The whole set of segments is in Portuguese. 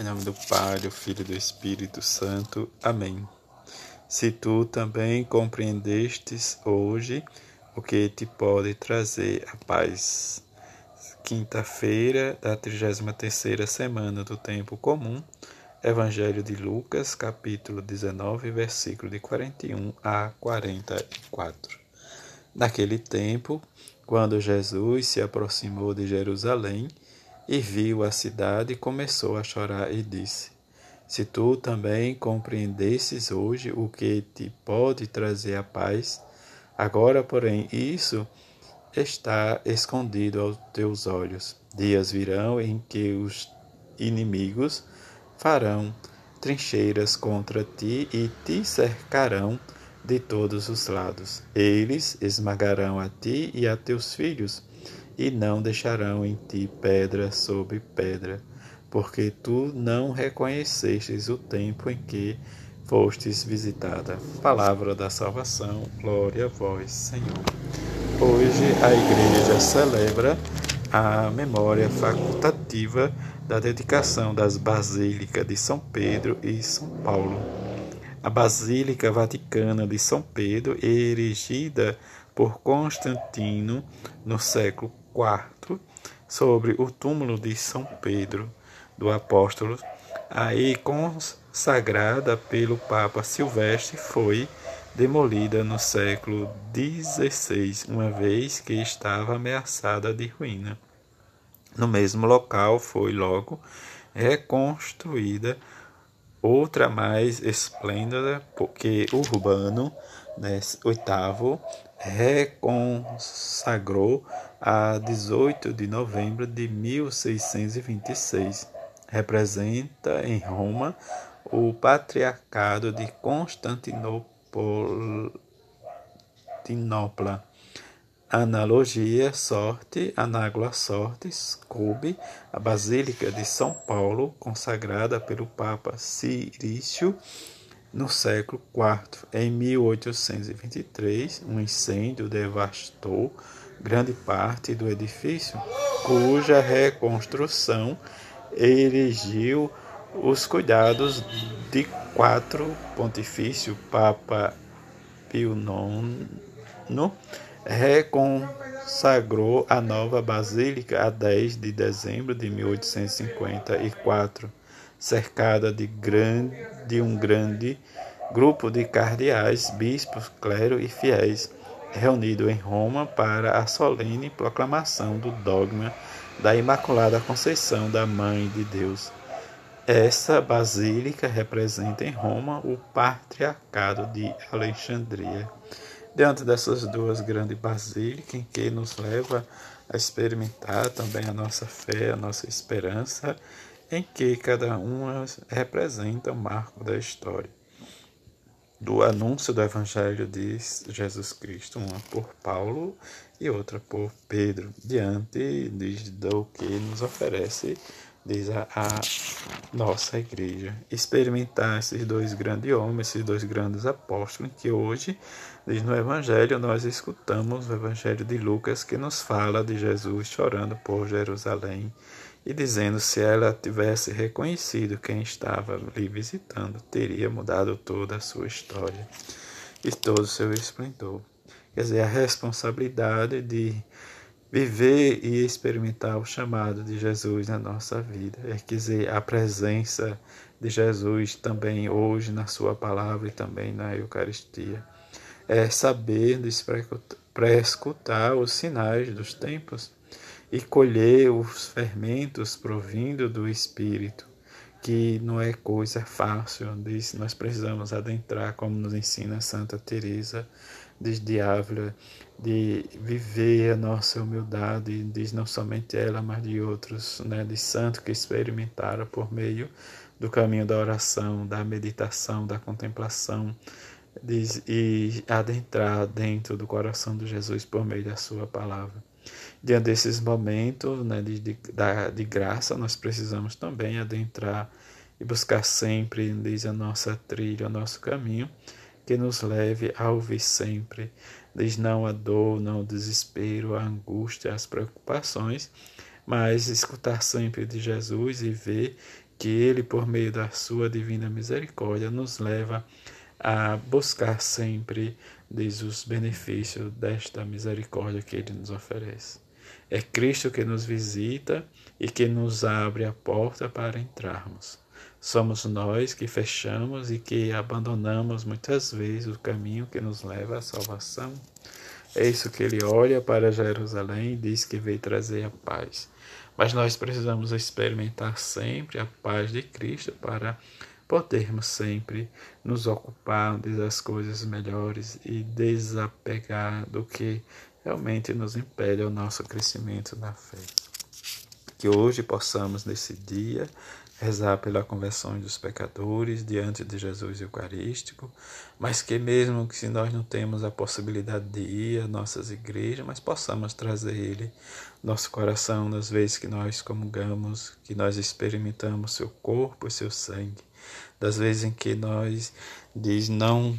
Em nome do Pai, do Filho e do Espírito Santo. Amém. Se tu também compreendestes hoje o que te pode trazer a paz. Quinta-feira da 33ª semana do tempo comum. Evangelho de Lucas, capítulo 19, versículo de 41 a 44. Naquele tempo, quando Jesus se aproximou de Jerusalém, e viu a cidade, começou a chorar e disse: Se tu também compreendesses hoje o que te pode trazer a paz, agora, porém, isso está escondido aos teus olhos. Dias virão em que os inimigos farão trincheiras contra ti e te cercarão de todos os lados. Eles esmagarão a ti e a teus filhos e não deixarão em ti pedra sobre pedra, porque tu não reconhecestes o tempo em que fostes visitada. Palavra da salvação, glória a vós, Senhor. Hoje a igreja celebra a memória facultativa da dedicação das basílicas de São Pedro e São Paulo. A Basílica Vaticana de São Pedro, erigida por Constantino no século IV sobre o túmulo de São Pedro do Apóstolo, aí consagrada pelo Papa Silvestre, foi demolida no século XVI, uma vez que estava ameaçada de ruína. No mesmo local foi logo reconstruída outra mais esplêndida, porque Urbano né, oitavo reconsagrou a 18 de novembro de 1626. Representa em Roma o patriarcado de Constantinopla. Analogia, sorte, anágua sortes, coube, a Basílica de São Paulo, consagrada pelo Papa Cirício no século IV. Em 1823, um incêndio devastou grande parte do edifício, cuja reconstrução erigiu os cuidados de quatro pontifício Papa Pio IX reconsagrou a nova basílica a 10 de dezembro de 1854, cercada de, grande, de um grande grupo de cardeais, bispos, clero e fiéis reunido em Roma para a solene proclamação do dogma da Imaculada Conceição da Mãe de Deus. Essa basílica representa em Roma o patriarcado de Alexandria. Diante dessas duas grandes basílicas, em que nos leva a experimentar também a nossa fé, a nossa esperança, em que cada uma representa um marco da história do anúncio do Evangelho de Jesus Cristo, uma por Paulo e outra por Pedro, diante do que nos oferece, diz a, a nossa igreja. Experimentar esses dois grandes homens, esses dois grandes apóstolos, que hoje, diz no Evangelho, nós escutamos o Evangelho de Lucas, que nos fala de Jesus chorando por Jerusalém e dizendo se ela tivesse reconhecido quem estava lhe visitando, teria mudado toda a sua história e todo o seu esplendor. Quer dizer, a responsabilidade de viver e experimentar o chamado de Jesus na nossa vida. É quer dizer, a presença de Jesus também hoje na sua palavra e também na Eucaristia. É saber escutar os sinais dos tempos e colher os fermentos provindo do Espírito, que não é coisa fácil, diz, nós precisamos adentrar, como nos ensina Santa Teresa de Ávila, de viver a nossa humildade, diz não somente ela, mas de outros, né, de santos que experimentaram por meio do caminho da oração, da meditação, da contemplação, diz, e adentrar dentro do coração de Jesus por meio da sua palavra. Diante desses momentos né, de, de, de graça, nós precisamos também adentrar e buscar sempre, diz a nossa trilha, o nosso caminho, que nos leve a ouvir sempre, diz não a dor, não o desespero, a angústia, as preocupações, mas escutar sempre de Jesus e ver que Ele, por meio da Sua divina misericórdia, nos leva a buscar sempre diz os benefícios desta misericórdia que Ele nos oferece. É Cristo que nos visita e que nos abre a porta para entrarmos. Somos nós que fechamos e que abandonamos muitas vezes o caminho que nos leva à salvação. É isso que ele olha para Jerusalém e diz que veio trazer a paz. Mas nós precisamos experimentar sempre a paz de Cristo para podermos sempre nos ocupar das coisas melhores e desapegar do que realmente nos impede o nosso crescimento na fé. Que hoje possamos, nesse dia, rezar pela conversão dos pecadores diante de Jesus Eucarístico, mas que mesmo que se nós não temos a possibilidade de ir às nossas igrejas, mas possamos trazer Ele nosso coração nas vezes que nós comungamos, que nós experimentamos seu corpo e seu sangue, das vezes em que nós diz não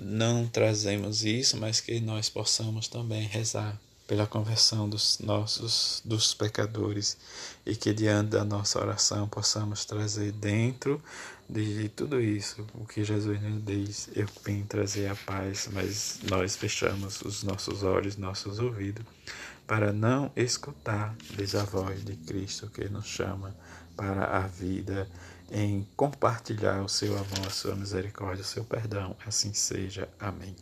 não trazemos isso, mas que nós possamos também rezar pela conversão dos nossos dos pecadores e que diante da nossa oração possamos trazer dentro de tudo isso o que Jesus nos diz. Eu vim trazer a paz mas nós fechamos os nossos olhos nossos ouvidos para não escutar diz a voz de Cristo que nos chama para a vida em compartilhar o seu amor a sua misericórdia o seu perdão. Assim seja. Amém